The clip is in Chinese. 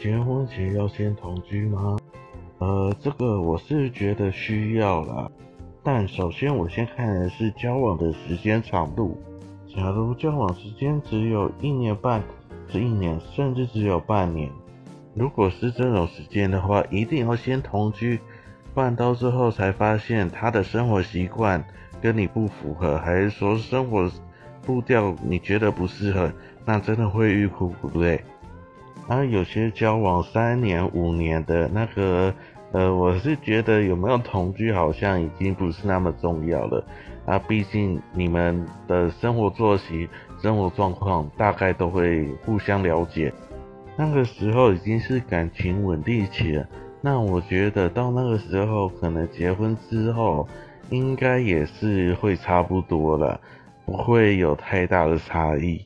结婚前要先同居吗？呃，这个我是觉得需要啦。但首先我先看的是交往的时间长度。假如交往时间只有一年半、是一年，甚至只有半年，如果是这种时间的话，一定要先同居，不然到最后才发现他的生活习惯跟你不符合，还是说生活步调你觉得不适合，那真的会欲哭无泪。而有些交往三年、五年的那个，呃，我是觉得有没有同居好像已经不是那么重要了。啊，毕竟你们的生活作息、生活状况大概都会互相了解。那个时候已经是感情稳定期了，那我觉得到那个时候，可能结婚之后，应该也是会差不多了，不会有太大的差异。